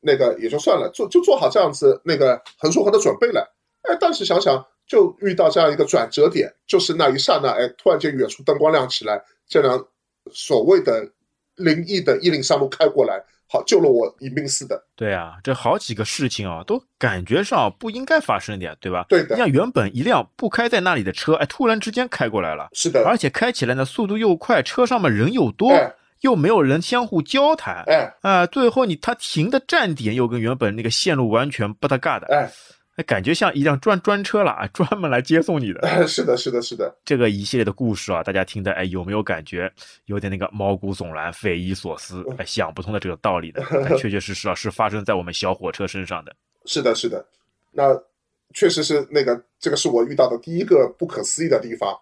那个也就算了，做就做好这样子那个横竖横的准备了。哎，但是想想就遇到这样一个转折点，就是那一刹那，哎，突然间远处灯光亮起来，这辆所谓的灵异的一零三路开过来，好救了我一命似的。对啊，这好几个事情啊，都感觉上不应该发生的呀，对吧？对的你像原本一辆不开在那里的车，哎，突然之间开过来了，是的，而且开起来呢速度又快，车上面人又多，哎又没有人相互交谈，哎啊、最后你他停的站点又跟原本那个线路完全不搭嘎的，哎哎，感觉像一辆专专车了啊，专门来接送你的。哎，是的，是的，是的，这个一系列的故事啊，大家听的哎有没有感觉有点那个毛骨悚然、匪夷所思、哎想不通的这个道理的？哎确确实实啊，是发生在我们小火车身上的。是的，是的，那确实是那个，这个是我遇到的第一个不可思议的地方。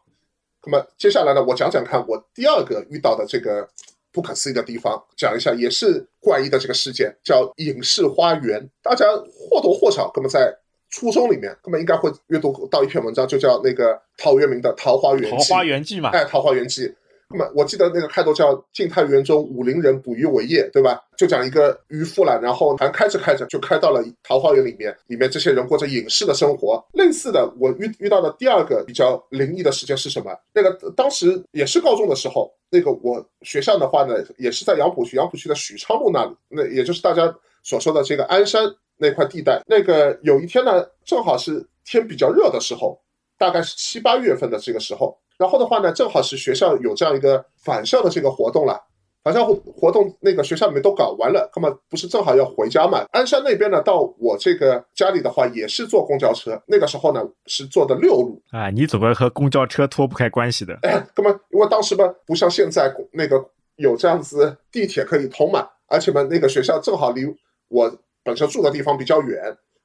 那么接下来呢，我讲讲看我第二个遇到的这个不可思议的地方，讲一下也是怪异的这个事件，叫影视花园。大家或多或少，那么在初中里面，他们应该会阅读到一篇文章，就叫那个陶渊明的《桃花源记桃》。花源记嘛，哎，《桃花源记》。那么我记得那个开头叫“晋太元中，武陵人捕鱼为业”，对吧？就讲一个渔夫了，然后还开着开着就开到了桃花源里面，里面这些人过着隐士的生活。类似的，我遇遇到的第二个比较灵异的事件是什么？那个当时也是高中的时候，那个我学校的话呢，也是在杨浦区，杨浦区的许昌路那里，那也就是大家所说的这个鞍山那块地带。那个有一天呢，正好是天比较热的时候，大概是七八月份的这个时候。然后的话呢，正好是学校有这样一个返校的这个活动了。返校活活动那个学校里面都搞完了，那么不是正好要回家嘛？鞍山那边呢，到我这个家里的话也是坐公交车，那个时候呢是坐的六路。啊，你怎么和公交车脱不开关系的？哎，那么因为当时嘛，不像现在那个有这样子地铁可以通嘛，而且嘛那个学校正好离我本身住的地方比较远，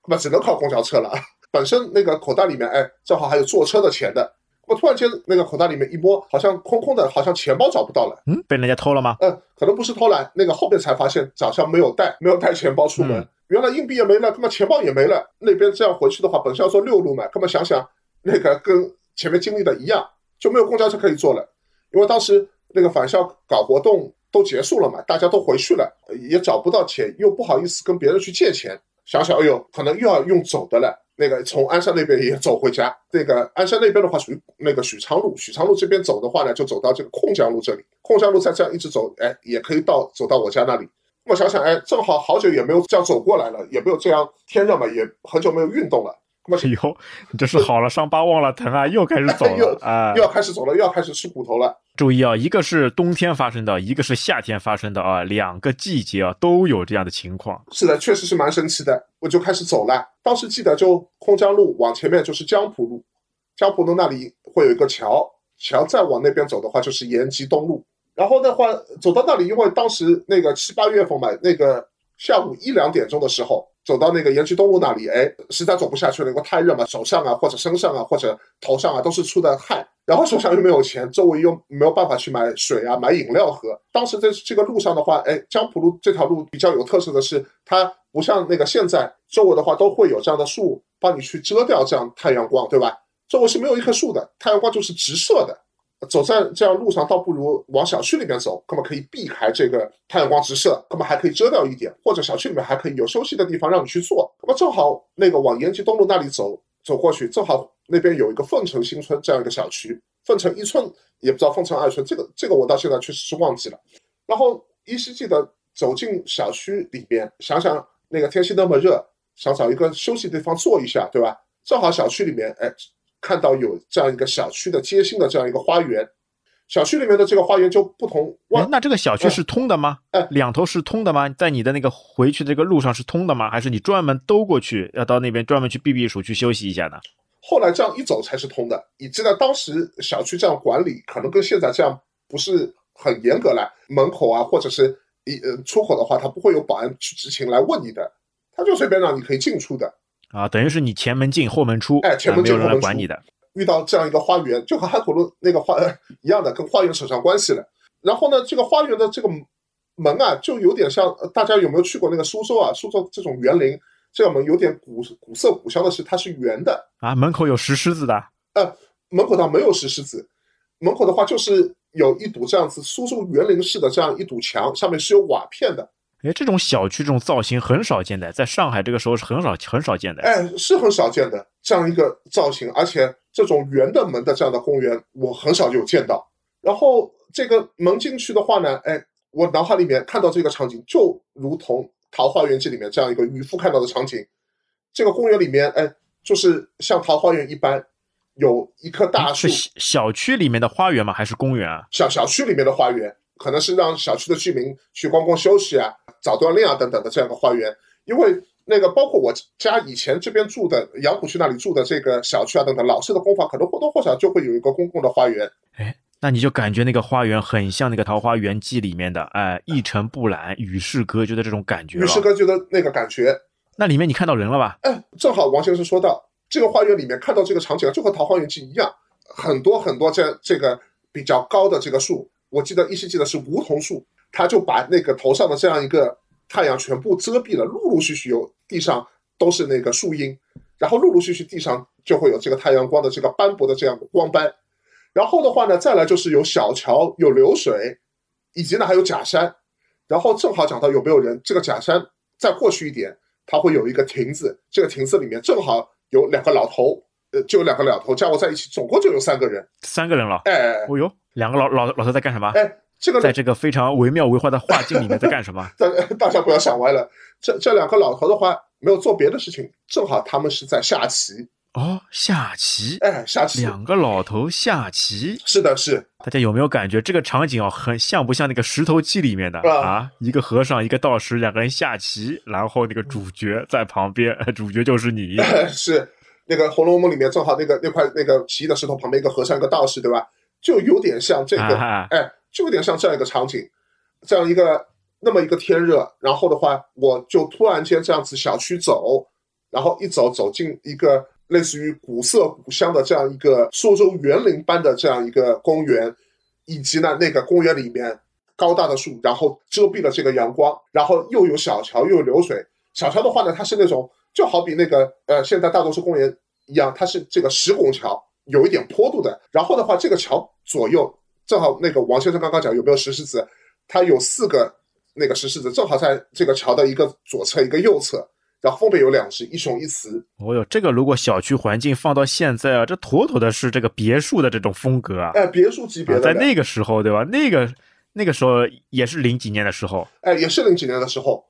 那么只能靠公交车了。本身那个口袋里面，哎，正好还有坐车的钱的。我突然间那个口袋里面一摸，好像空空的，好像钱包找不到了。嗯，被人家偷了吗？嗯，可能不是偷懒，那个后面才发现早上没有带，没有带钱包出门。嗯原来硬币也没了，那么钱包也没了。那边这样回去的话，本身要坐六路嘛，那么想想那个跟前面经历的一样，就没有公交车可以坐了。因为当时那个返校搞活动都结束了嘛，大家都回去了，也找不到钱，又不好意思跟别人去借钱。想想，哎呦，可能又要用走的了。那个从鞍山那边也走回家。那个鞍山那边的话属于那个许昌路，许昌路这边走的话呢，就走到这个控江路这里。控江路再这样一直走，哎，也可以到走到我家那里。我想想，哎，正好好久也没有这样走过来了，也没有这样天热嘛，也很久没有运动了。那么以后，你这是好了伤疤忘了疼啊，又开始走 又了啊！又要开始走了，又要开始吃骨头了。注意啊，一个是冬天发生的，一个是夏天发生的啊，两个季节啊都有这样的情况。是的，确实是蛮神奇的。我就开始走了，当时记得就空江路往前面就是江浦路，江浦路那里会有一个桥，桥再往那边走的话就是延吉东路。然后的话走到那里，因为当时那个七八月份嘛，那个下午一两点钟的时候，走到那个延吉东路那里，哎，实在走不下去了，因为太热嘛，手上啊或者身上啊或者头上啊都是出的汗，然后手上又没有钱，周围又没有办法去买水啊买饮料喝。当时在这个路上的话，哎，江浦路这条路比较有特色的是，它不像那个现在周围的话都会有这样的树帮你去遮掉这样太阳光，对吧？周围是没有一棵树的，太阳光就是直射的。走在这样路上，倒不如往小区里面走，那么可以避开这个太阳光直射，那么还可以遮掉一点，或者小区里面还可以有休息的地方让你去坐。那么正好那个往延吉东路那里走，走过去，正好那边有一个凤城新村这样一个小区，凤城一村也不知道凤城二村，这个这个我到现在确实是忘记了。然后依稀记得走进小区里边，想想那个天气那么热，想找一个休息地方坐一下，对吧？正好小区里面，哎。看到有这样一个小区的街心的这样一个花园，小区里面的这个花园就不同。哎，那这个小区是通的吗？哎，两头是通的吗？在你的那个回去这个路上是通的吗？还是你专门兜过去，要到那边专门去避避暑去休息一下呢？后来这样一走才是通的。你知道当时小区这样管理，可能跟现在这样不是很严格了。门口啊，或者是一呃出口的话，他不会有保安去执勤来问你的，他就随便让你可以进出的。啊，等于是你前门进后门出，哎，前门进后门出，管你的。遇到这样一个花园，就和汉口路那个花一样的，跟花园扯上关系了。然后呢，这个花园的这个门啊，就有点像大家有没有去过那个苏州啊？苏州这种园林，这个门有点古古色古香的是，它是圆的啊。门口有石狮子的？呃，门口倒没有石狮子，门口的话就是有一堵这样子苏州园林式的这样一堵墙，上面是有瓦片的。哎，这种小区这种造型很少见的，在上海这个时候是很少很少见的。哎，是很少见的这样一个造型，而且这种圆的门的这样的公园，我很少有见到。然后这个门进去的话呢，哎，我脑海里面看到这个场景，就如同《桃花源记》里面这样一个渔夫看到的场景。这个公园里面，哎，就是像桃花源一般，有一棵大树。是小区里面的花园吗？还是公园啊？小小区里面的花园，可能是让小区的居民去逛逛休息啊。早锻炼啊，等等的这样一个花园，因为那个包括我家以前这边住的杨浦区那里住的这个小区啊，等等，老式的公房可能或多或少就会有一个公共的花园。哎，那你就感觉那个花园很像那个《桃花源记》里面的，哎，一尘不染、与世隔绝的这种感觉。与世隔绝的那个感觉。那里面你看到人了吧？哎，正好王先生说到这个花园里面看到这个场景，就和《桃花源记》一样，很多很多这这个比较高的这个树，我记得依稀记得是梧桐树。他就把那个头上的这样一个太阳全部遮蔽了，陆陆续续有地上都是那个树荫，然后陆陆续续地上就会有这个太阳光的这个斑驳的这样的光斑，然后的话呢，再来就是有小桥、有流水，以及呢还有假山，然后正好讲到有没有人，这个假山再过去一点，它会有一个亭子，这个亭子里面正好有两个老头，呃，就有两个老头加我在一起，总共就有三个人，三个人了，哎，哦哟，两个老老老头在干什么？哎。这个在这个非常惟妙惟肖的画境里面在干什么？大 大家不要想歪了。这这两个老头的话没有做别的事情，正好他们是在下棋。哦，下棋。哎，下棋。两个老头下棋。是的，是。大家有没有感觉这个场景啊，很像不像那个石头记里面的啊？一个和尚，一个道士，两个人下棋，然后那个主角在旁边，主角就是你。是那个《红楼梦》里面正好那个那块那个奇异的石头旁边一个和尚一个道士，对吧？就有点像这个，哎。就有点像这样一个场景，这样一个那么一个天热，然后的话，我就突然间这样子小区走，然后一走走进一个类似于古色古香的这样一个苏州园林般的这样一个公园，以及呢那个公园里面高大的树，然后遮蔽了这个阳光，然后又有小桥又有流水。小桥的话呢，它是那种就好比那个呃现在大多数公园一样，它是这个石拱桥，有一点坡度的。然后的话，这个桥左右。正好那个王先生刚刚讲有没有石狮子，他有四个那个石狮子，正好在这个桥的一个左侧一个右侧，然后分别有两只，一雄一雌。哦哟，这个如果小区环境放到现在啊，这妥妥的是这个别墅的这种风格啊。哎，别墅级别的，在那个时候，对吧？那个那个时候也是零几年的时候，哎，也是零几年的时候。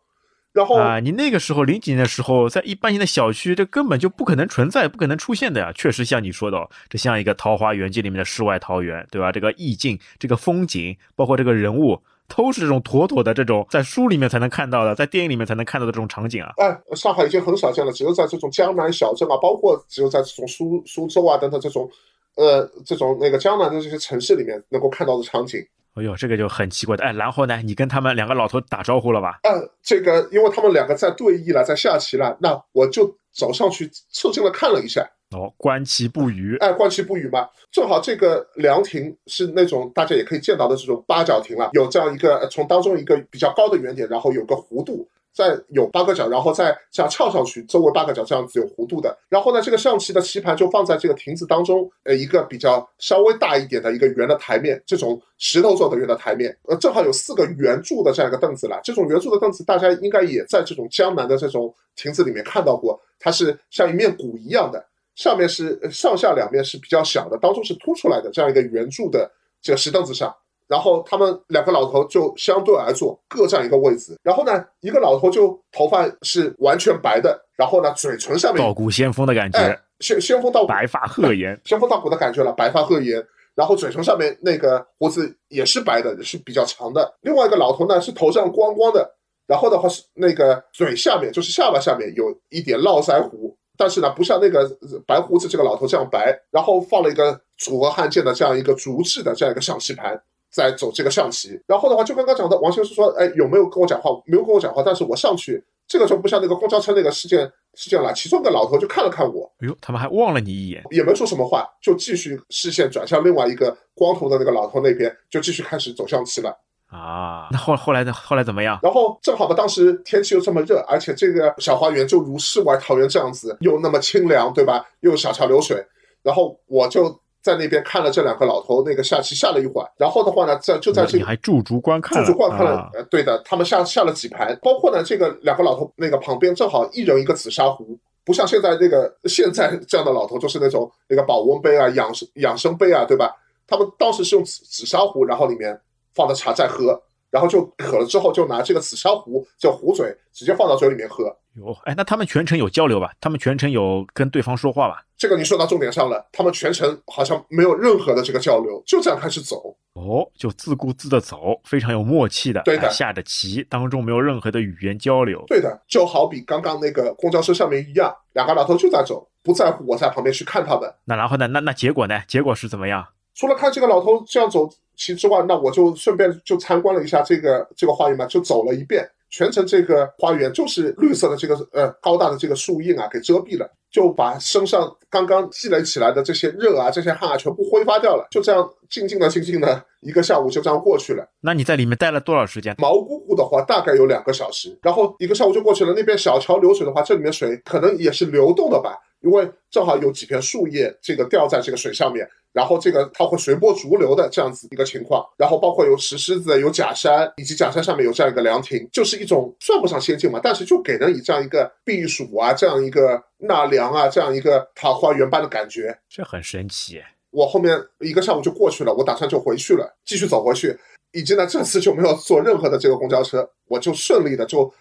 然后啊，你那个时候零几年的时候，在一般性的小区，这根本就不可能存在，不可能出现的呀。确实像你说的，这像一个《桃花源记》里面的世外桃源，对吧？这个意境、这个风景，包括这个人物，都是这种妥妥的这种在书里面才能看到的，在电影里面才能看到的这种场景啊。哎，上海已经很少见了，只有在这种江南小镇啊，包括只有在这种苏苏州啊等等这种，呃，这种那个江南的这些城市里面能够看到的场景。哎呦，这个就很奇怪的。哎，然后呢，你跟他们两个老头打招呼了吧？嗯，这个因为他们两个在对弈了，在下棋了，那我就走上去凑近了看了一下。哦，观棋不语。哎，观棋不语嘛，正好这个凉亭是那种大家也可以见到的这种八角亭了，有这样一个从当中一个比较高的圆点，然后有个弧度。再有八个角，然后再这样翘上去，周围八个角这样子有弧度的。然后呢，这个象棋的棋盘就放在这个亭子当中，呃，一个比较稍微大一点的一个圆的台面，这种石头做的圆的台面，呃，正好有四个圆柱的这样一个凳子了。这种圆柱的凳子，大家应该也在这种江南的这种亭子里面看到过，它是像一面鼓一样的，上面是上下两面是比较小的，当中是凸出来的这样一个圆柱的这个石凳子上。然后他们两个老头就相对而坐，各占一个位置。然后呢，一个老头就头发是完全白的，然后呢，嘴唇上面道骨仙风的感觉，仙仙风道骨，白发鹤颜，仙风道骨的感觉了，白发鹤颜。然后嘴唇上面那个胡子也是白的，是比较长的。另外一个老头呢是头上光光的，然后的话是那个嘴下面就是下巴下面有一点络腮胡，但是呢不像那个白胡子这个老头这样白。然后放了一个楚河汉界的这样一个竹制的这样一个象棋盘。在走这个象棋，然后的话，就刚刚讲的，王先生说，哎，有没有跟我讲话？没有跟我讲话，但是我上去，这个就不像那个公交车那个事件事件了。其中个老头就看了看我，哎呦，他们还望了你一眼，也没说什么话，就继续视线转向另外一个光头的那个老头那边，就继续开始走象棋了。啊，那后后来呢？后来怎么样？然后正好吧，当时天气又这么热，而且这个小花园就如世外桃源这样子，又那么清凉，对吧？又小桥流水，然后我就。在那边看了这两个老头那个下棋下了一会儿，然后的话呢，在就在这里还驻足观看，驻足观看了。呃，对的，他们下下了几盘，包括呢这个两个老头那个旁边正好一人一个紫砂壶，不像现在那个现在这样的老头就是那种那个保温杯啊、养生养生杯啊，对吧？他们当时是用紫紫砂壶，然后里面放的茶在喝。然后就渴了之后，就拿这个紫砂壶，叫壶嘴，直接放到嘴里面喝。哟，哎，那他们全程有交流吧？他们全程有跟对方说话吧？这个你说到重点上了，他们全程好像没有任何的这个交流，就这样开始走。哦，就自顾自的走，非常有默契的。对的，下着棋当中没有任何的语言交流。对的，就好比刚刚那个公交车上面一样，两个老头就在走，不在乎我在旁边去看他们。那然后呢？那那结果呢？结果是怎么样？除了看这个老头这样走棋之外，那我就顺便就参观了一下这个这个花园嘛，就走了一遍。全程这个花园就是绿色的这个呃高大的这个树荫啊给遮蔽了，就把身上刚刚积累起来的这些热啊、这些汗啊全部挥发掉了。就这样静静的、静静的一个下午就这样过去了。那你在里面待了多少时间？毛姑姑的话大概有两个小时，然后一个下午就过去了。那边小桥流水的话，这里面水可能也是流动的吧，因为正好有几片树叶这个掉在这个水上面。然后这个它会随波逐流的这样子一个情况，然后包括有石狮子、有假山，以及假山上面有这样一个凉亭，就是一种算不上仙境嘛，但是就给人以这样一个避暑啊、这样一个纳凉啊、这样一个桃花源般的感觉，这很神奇。我后面一个上午就过去了，我打算就回去了，继续走回去。以及呢，这次就没有坐任何的这个公交车，我就顺利的就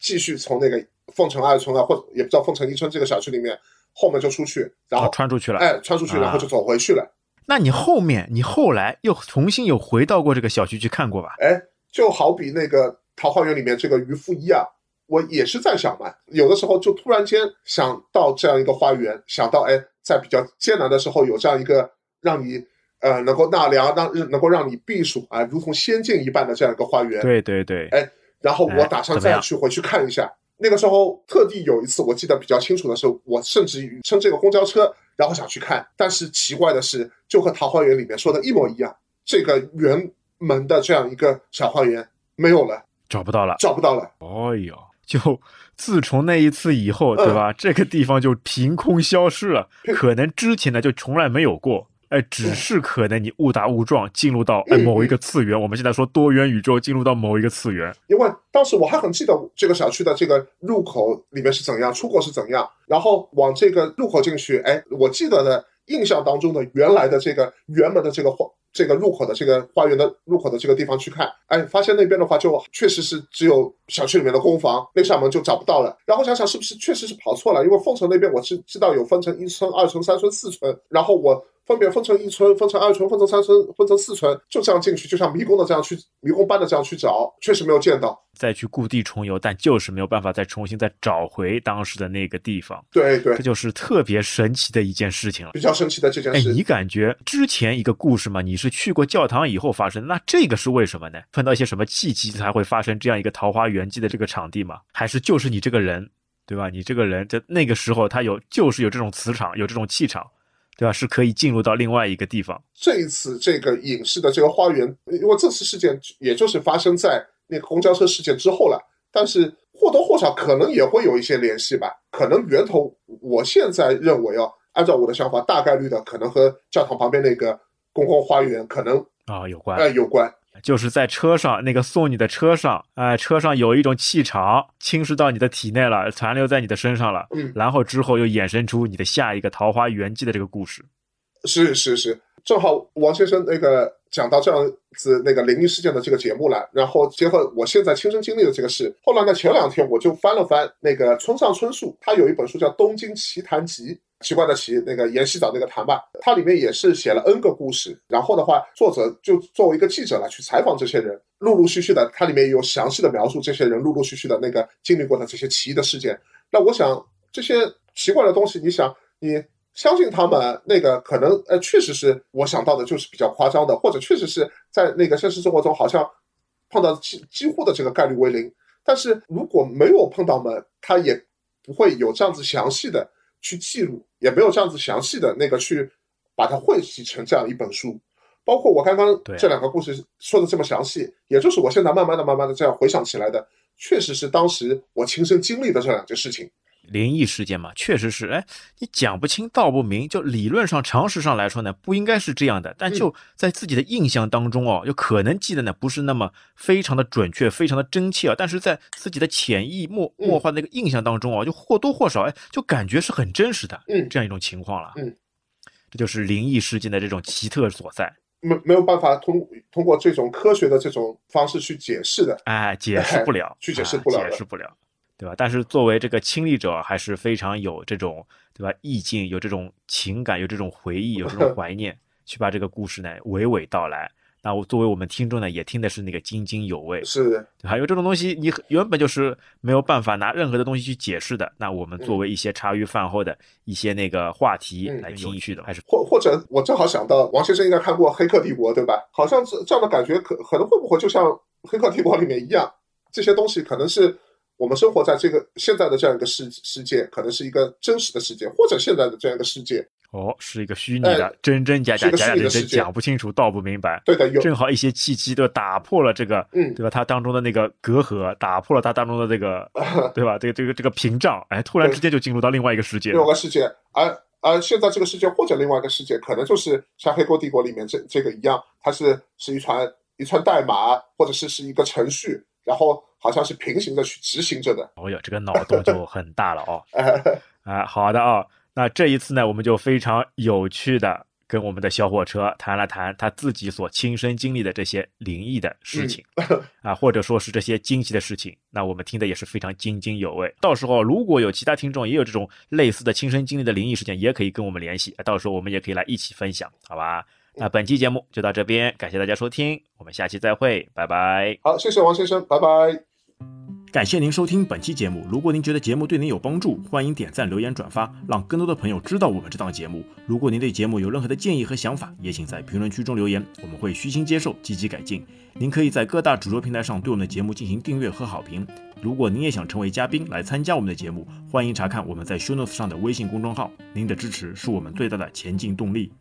继续从那个凤城二村啊，或者也不知道凤城一村这个小区里面后面就出去，然后穿出去了，哎，穿出去，然后就走回去了。那你后面，你后来又重新有回到过这个小区去看过吧？哎，就好比那个桃花源里面这个渔夫一样，我也是在想嘛，有的时候就突然间想到这样一个花园，想到哎，在比较艰难的时候有这样一个让你呃能够纳凉，让能够让你避暑啊，如同仙境一般的这样一个花园。对对对。哎，然后我打算再去回去看一下。那个时候特地有一次，我记得比较清楚的是，我甚至于乘这个公交车。然后想去看，但是奇怪的是，就和桃花源里面说的一模一样，这个圆门的这样一个小花园没有了，找不到了，找不到了。哎呦，就自从那一次以后，对吧？这个地方就凭空消失了，可能之前呢就从来没有过。哎，只是可能你误打误撞进入到哎某一个次元，我们现在说多元宇宙进入到某一个次元，因为当时我还很记得这个小区的这个入口里面是怎样，出口是怎样，然后往这个入口进去，哎，我记得的印象当中的原来的这个原门的这个花这个入口的这个花园的入口的这个地方去看，哎，发现那边的话就确实是只有小区里面的公房，那扇门就找不到了。然后想想是不是确实是跑错了，因为凤城那边我是知道有分成一村、二村、三村、四村，然后我。分别分成一村、分成二村、分成三村、分成四村，就这样进去，就像迷宫的这样去迷宫般的这样去找，确实没有见到。再去故地重游，但就是没有办法再重新再找回当时的那个地方。对对，这就是特别神奇的一件事情了。比较神奇的这件事，哎，你感觉之前一个故事嘛，你是去过教堂以后发生，那这个是为什么呢？碰到一些什么契机才会发生这样一个桃花源记的这个场地吗？还是就是你这个人，对吧？你这个人在那个时候他有就是有这种磁场，有这种气场。对吧？是可以进入到另外一个地方。这一次这个影视的这个花园，因为这次事件也就是发生在那个公交车事件之后了，但是或多或少可能也会有一些联系吧。可能源头，我现在认为哦，按照我的想法，大概率的可能和教堂旁边那个公共花园可能啊有关，哎有关。就是在车上那个送你的车上，哎，车上有一种气场侵蚀到你的体内了，残留在你的身上了。嗯，然后之后又衍生出你的下一个桃花源记的这个故事。是是是，正好王先生那个讲到这样子那个灵异事件的这个节目了，然后结合我现在亲身经历的这个事，后来呢前两天我就翻了翻那个村上春树，他有一本书叫《东京奇谈集》。奇怪的奇，那个盐洗澡那个谈吧，它里面也是写了 N 个故事。然后的话，作者就作为一个记者来去采访这些人，陆陆续续的，它里面有详细的描述这些人陆陆续续的那个经历过的这些奇异的事件。那我想这些奇怪的东西，你想你相信他们那个可能呃确实是我想到的就是比较夸张的，或者确实是在那个现实生活中好像碰到几几乎的这个概率为零。但是如果没有碰到们，他也不会有这样子详细的。去记录也没有这样子详细的那个去把它汇集成这样一本书，包括我刚刚这两个故事说的这么详细，也就是我现在慢慢的、慢慢的这样回想起来的，确实是当时我亲身经历的这两件事情。灵异事件嘛，确实是，哎，你讲不清道不明，就理论上常识上来说呢，不应该是这样的，但就在自己的印象当中哦，就可能记得呢不是那么非常的准确，非常的真切啊，但是在自己的潜移默默化的那个印象当中哦，就或多或少哎，就感觉是很真实的，嗯，这样一种情况了，嗯，这就是灵异事件的这种奇特所在，没没有办法通通过这种科学的这种方式去解释的，哎，解释不了，去解释不了，解释不了。对吧？但是作为这个亲历者，还是非常有这种对吧意境，有这种情感，有这种回忆，有这种 怀念，去把这个故事呢娓娓道来。那我作为我们听众呢，也听的是那个津津有味。是的，还有这种东西，你原本就是没有办法拿任何的东西去解释的。那我们作为一些茶余饭后的一些那个话题来听去的，还是或或者我正好想到，王先生应该看过《黑客帝国》对吧？好像这这样的感觉，可可能会不会就像《黑客帝国》里面一样，这些东西可能是。我们生活在这个现在的这样一个世世界，可能是一个真实的世界，或者现在的这样一个世界，哦，是一个虚拟的，真真假假，假假真真，讲不清楚，道不明白。对的，有正好一些契机都打破了这个，嗯，对吧？它当中的那个隔阂，打破了它当中的这个，对吧？这个这个这个屏障，哎，突然之间就进入到另外一个世界，另外一个世界，而而现在这个世界或者另外一个世界，可能就是像《黑客帝国》里面这这个一样，它是是一串一串代码，或者是是一个程序，然后。好像是平行的去执行着的。哦哟，这个脑洞就很大了哦。啊，好的啊。那这一次呢，我们就非常有趣的跟我们的小火车谈了谈他自己所亲身经历的这些灵异的事情 啊，或者说是这些惊奇的事情。那我们听的也是非常津津有味。到时候如果有其他听众也有这种类似的亲身经历的灵异事件，也可以跟我们联系。到时候我们也可以来一起分享，好吧？那本期节目就到这边，感谢大家收听，我们下期再会，拜拜。好，谢谢王先生，拜拜。感谢您收听本期节目。如果您觉得节目对您有帮助，欢迎点赞、留言、转发，让更多的朋友知道我们这档节目。如果您对节目有任何的建议和想法，也请在评论区中留言，我们会虚心接受，积极改进。您可以在各大主流平台上对我们的节目进行订阅和好评。如果您也想成为嘉宾来参加我们的节目，欢迎查看我们在 Show Notes 上的微信公众号。您的支持是我们最大的前进动力。